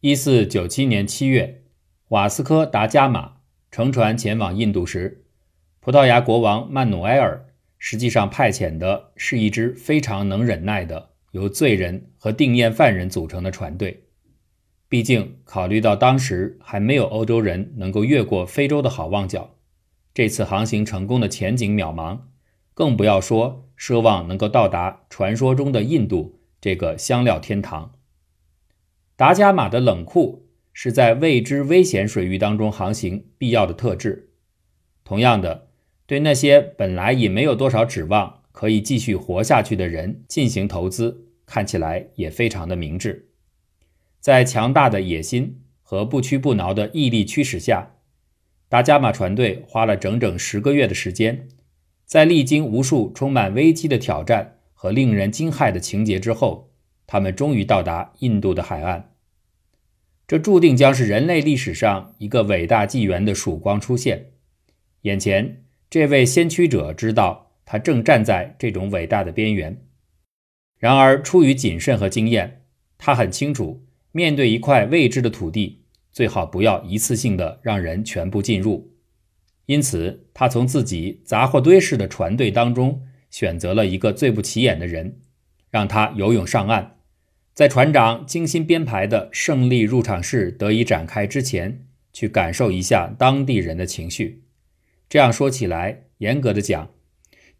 一四九七年七月，瓦斯科·达伽马乘船前往印度时，葡萄牙国王曼努埃尔实际上派遣的是一支非常能忍耐的由罪人和定谳犯人组成的船队。毕竟，考虑到当时还没有欧洲人能够越过非洲的好望角，这次航行成功的前景渺茫，更不要说奢望能够到达传说中的印度这个香料天堂。达伽马的冷酷是在未知危险水域当中航行必要的特质。同样的，对那些本来也没有多少指望可以继续活下去的人进行投资，看起来也非常的明智。在强大的野心和不屈不挠的毅力驱使下，达伽马船队花了整整十个月的时间，在历经无数充满危机的挑战和令人惊骇的情节之后。他们终于到达印度的海岸，这注定将是人类历史上一个伟大纪元的曙光出现。眼前这位先驱者知道，他正站在这种伟大的边缘。然而，出于谨慎和经验，他很清楚，面对一块未知的土地，最好不要一次性的让人全部进入。因此，他从自己杂货堆式的船队当中选择了一个最不起眼的人，让他游泳上岸。在船长精心编排的胜利入场式得以展开之前，去感受一下当地人的情绪。这样说起来，严格的讲，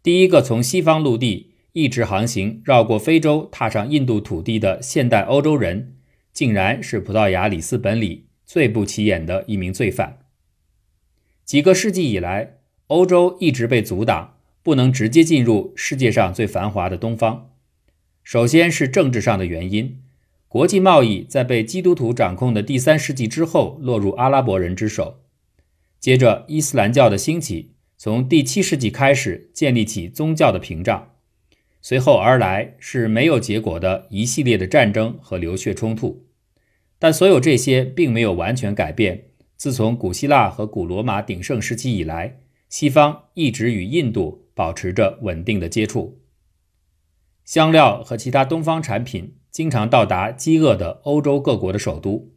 第一个从西方陆地一直航行绕过非洲，踏上印度土地的现代欧洲人，竟然是葡萄牙里斯本里最不起眼的一名罪犯。几个世纪以来，欧洲一直被阻挡，不能直接进入世界上最繁华的东方。首先是政治上的原因，国际贸易在被基督徒掌控的第三世纪之后落入阿拉伯人之手。接着，伊斯兰教的兴起，从第七世纪开始建立起宗教的屏障。随后而来是没有结果的一系列的战争和流血冲突。但所有这些并没有完全改变，自从古希腊和古罗马鼎盛时期以来，西方一直与印度保持着稳定的接触。香料和其他东方产品经常到达饥饿的欧洲各国的首都，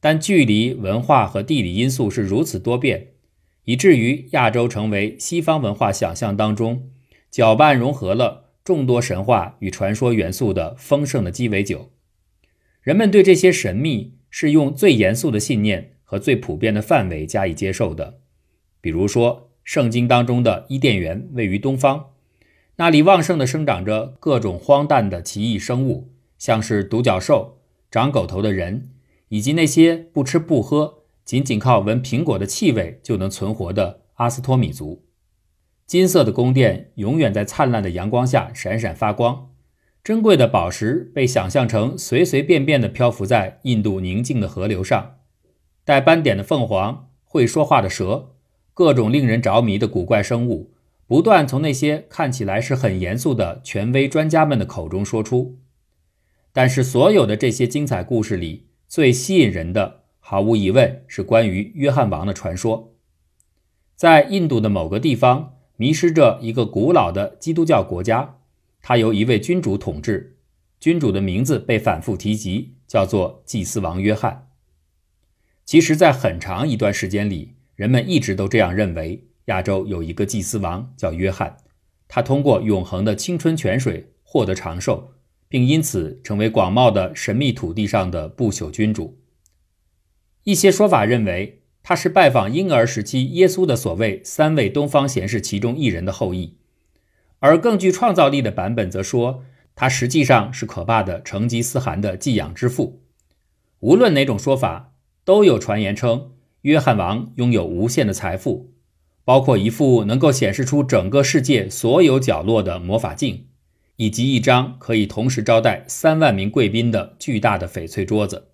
但距离、文化和地理因素是如此多变，以至于亚洲成为西方文化想象当中搅拌融合了众多神话与传说元素的丰盛的鸡尾酒。人们对这些神秘是用最严肃的信念和最普遍的范围加以接受的，比如说，圣经当中的伊甸园位于东方。那里旺盛地生长着各种荒诞的奇异生物，像是独角兽、长狗头的人，以及那些不吃不喝、仅仅靠闻苹果的气味就能存活的阿斯托米族。金色的宫殿永远在灿烂的阳光下闪闪发光，珍贵的宝石被想象成随随便便地漂浮在印度宁静的河流上，带斑点的凤凰、会说话的蛇、各种令人着迷的古怪生物。不断从那些看起来是很严肃的权威专家们的口中说出，但是所有的这些精彩故事里，最吸引人的，毫无疑问是关于约翰王的传说。在印度的某个地方，迷失着一个古老的基督教国家，它由一位君主统治，君主的名字被反复提及，叫做祭司王约翰。其实，在很长一段时间里，人们一直都这样认为。亚洲有一个祭司王叫约翰，他通过永恒的青春泉水获得长寿，并因此成为广袤的神秘土地上的不朽君主。一些说法认为他是拜访婴儿时期耶稣的所谓三位东方贤士其中一人的后裔，而更具创造力的版本则说他实际上是可怕的成吉思汗的寄养之父。无论哪种说法，都有传言称约翰王拥有无限的财富。包括一副能够显示出整个世界所有角落的魔法镜，以及一张可以同时招待三万名贵宾的巨大的翡翠桌子。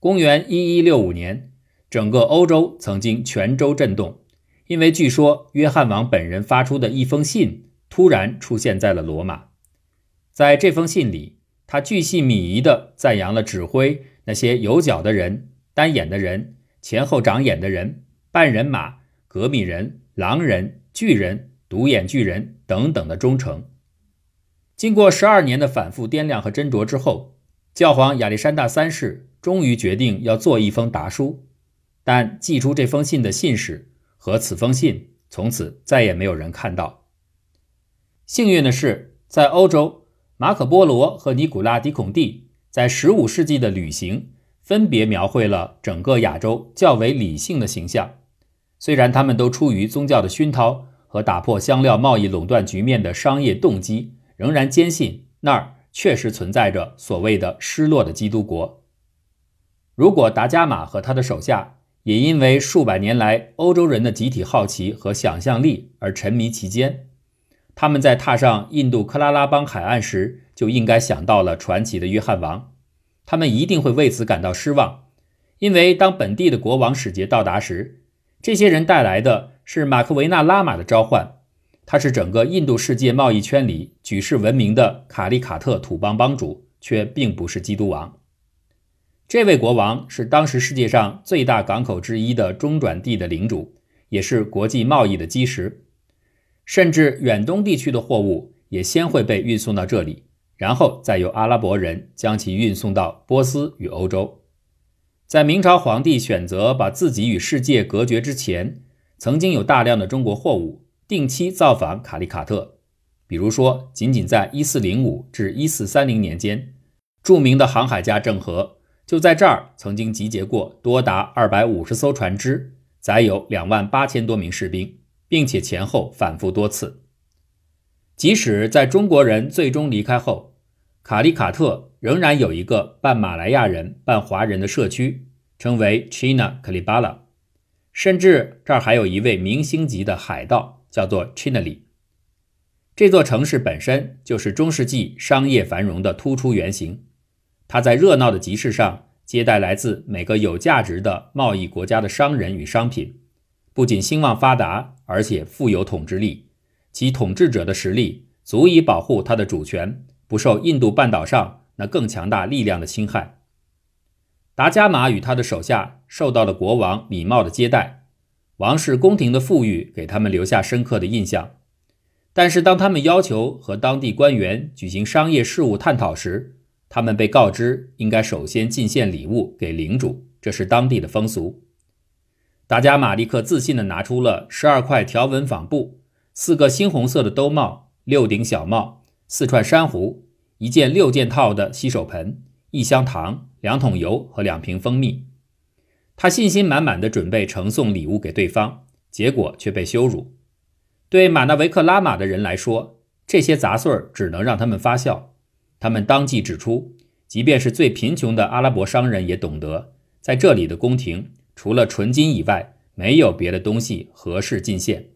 公元一一六五年，整个欧洲曾经全州震动，因为据说约翰王本人发出的一封信突然出现在了罗马。在这封信里，他巨细靡遗地赞扬了指挥那些有脚的人、单眼的人、前后长眼的人、半人马。革命人、狼人、巨人、独眼巨人等等的忠诚，经过十二年的反复掂量和斟酌之后，教皇亚历山大三世终于决定要做一封答书，但寄出这封信的信使和此封信从此再也没有人看到。幸运的是，在欧洲，马可·波罗和尼古拉·迪孔蒂在15世纪的旅行分别描绘了整个亚洲较为理性的形象。虽然他们都出于宗教的熏陶和打破香料贸易垄断局面的商业动机，仍然坚信那儿。确实存在着所谓的失落的基督国。如果达伽马和他的手下也因为数百年来欧洲人的集体好奇和想象力而沉迷其间，他们在踏上印度克拉拉邦海岸时就应该想到了传奇的约翰王。他们一定会为此感到失望，因为当本地的国王使节到达时，这些人带来的是马克维纳拉玛的召唤。他是整个印度世界贸易圈里举世闻名的卡利卡特土邦帮主，却并不是基督王。这位国王是当时世界上最大港口之一的中转地的领主，也是国际贸易的基石。甚至远东地区的货物也先会被运送到这里，然后再由阿拉伯人将其运送到波斯与欧洲。在明朝皇帝选择把自己与世界隔绝之前，曾经有大量的中国货物。定期造访卡利卡特，比如说，仅仅在1405至1430年间，著名的航海家郑和就在这儿曾经集结过多达250艘船只，载有2万八千多名士兵，并且前后反复多次。即使在中国人最终离开后，卡利卡特仍然有一个半马来亚人半华人的社区，称为 China Kalibala，甚至这儿还有一位明星级的海盗。叫做 Chinali，这座城市本身就是中世纪商业繁荣的突出原型。它在热闹的集市上接待来自每个有价值的贸易国家的商人与商品，不仅兴旺发达，而且富有统治力。其统治者的实力足以保护他的主权不受印度半岛上那更强大力量的侵害。达伽马与他的手下受到了国王礼貌的接待。王室宫廷的富裕给他们留下深刻的印象，但是当他们要求和当地官员举行商业事务探讨时，他们被告知应该首先进献礼物给领主，这是当地的风俗。达伽马立刻自信地拿出了十二块条纹纺布、四个猩红色的兜帽、六顶小帽、四串珊瑚、一件六件套的洗手盆、一箱糖、两桶油和两瓶蜂蜜。他信心满满的准备呈送礼物给对方，结果却被羞辱。对马纳维克拉玛的人来说，这些杂碎儿只能让他们发笑。他们当即指出，即便是最贫穷的阿拉伯商人也懂得，在这里的宫廷除了纯金以外，没有别的东西合适进献。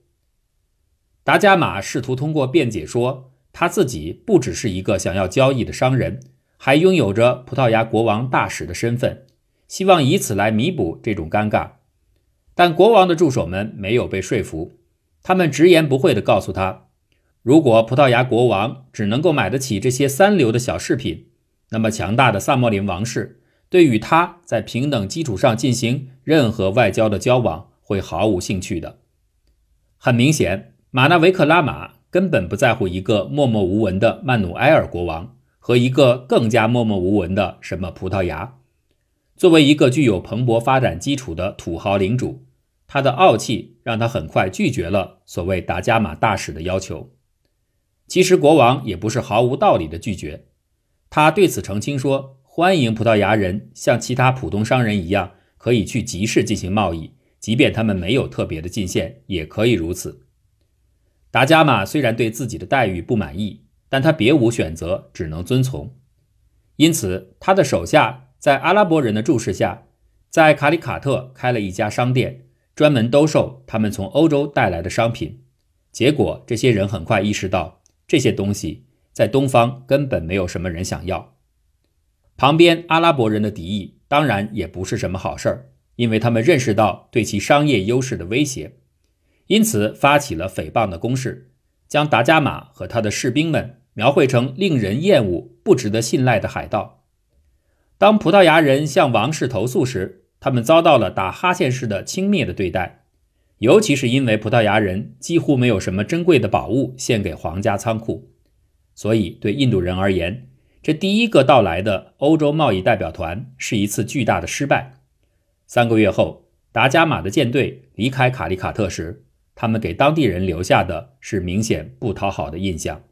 达伽马试图通过辩解说，他自己不只是一个想要交易的商人，还拥有着葡萄牙国王大使的身份。希望以此来弥补这种尴尬，但国王的助手们没有被说服。他们直言不讳地告诉他，如果葡萄牙国王只能够买得起这些三流的小饰品，那么强大的萨莫林王室对与他在平等基础上进行任何外交的交往会毫无兴趣的。很明显，马纳维克拉玛根本不在乎一个默默无闻的曼努埃尔国王和一个更加默默无闻的什么葡萄牙。作为一个具有蓬勃发展基础的土豪领主，他的傲气让他很快拒绝了所谓达伽马大使的要求。其实国王也不是毫无道理的拒绝，他对此澄清说：“欢迎葡萄牙人像其他普通商人一样，可以去集市进行贸易，即便他们没有特别的进献，也可以如此。”达伽马虽然对自己的待遇不满意，但他别无选择，只能遵从。因此，他的手下。在阿拉伯人的注视下，在卡里卡特开了一家商店，专门兜售他们从欧洲带来的商品。结果，这些人很快意识到，这些东西在东方根本没有什么人想要。旁边阿拉伯人的敌意当然也不是什么好事儿，因为他们认识到对其商业优势的威胁，因此发起了诽谤的攻势将达伽马和他的士兵们描绘成令人厌恶不值得信赖的海盗。当葡萄牙人向王室投诉时他们遭到了打哈欠式的轻蔑的对待尤其是因为葡萄牙人几乎没有什么珍贵的宝物献给皇家仓库。所以对印度人而言这第一个到来的欧洲贸易代表团是一次巨大的失败。三个月后达伽马的舰队离开卡利卡特时他们给当地人留下的是明显不讨好的印象。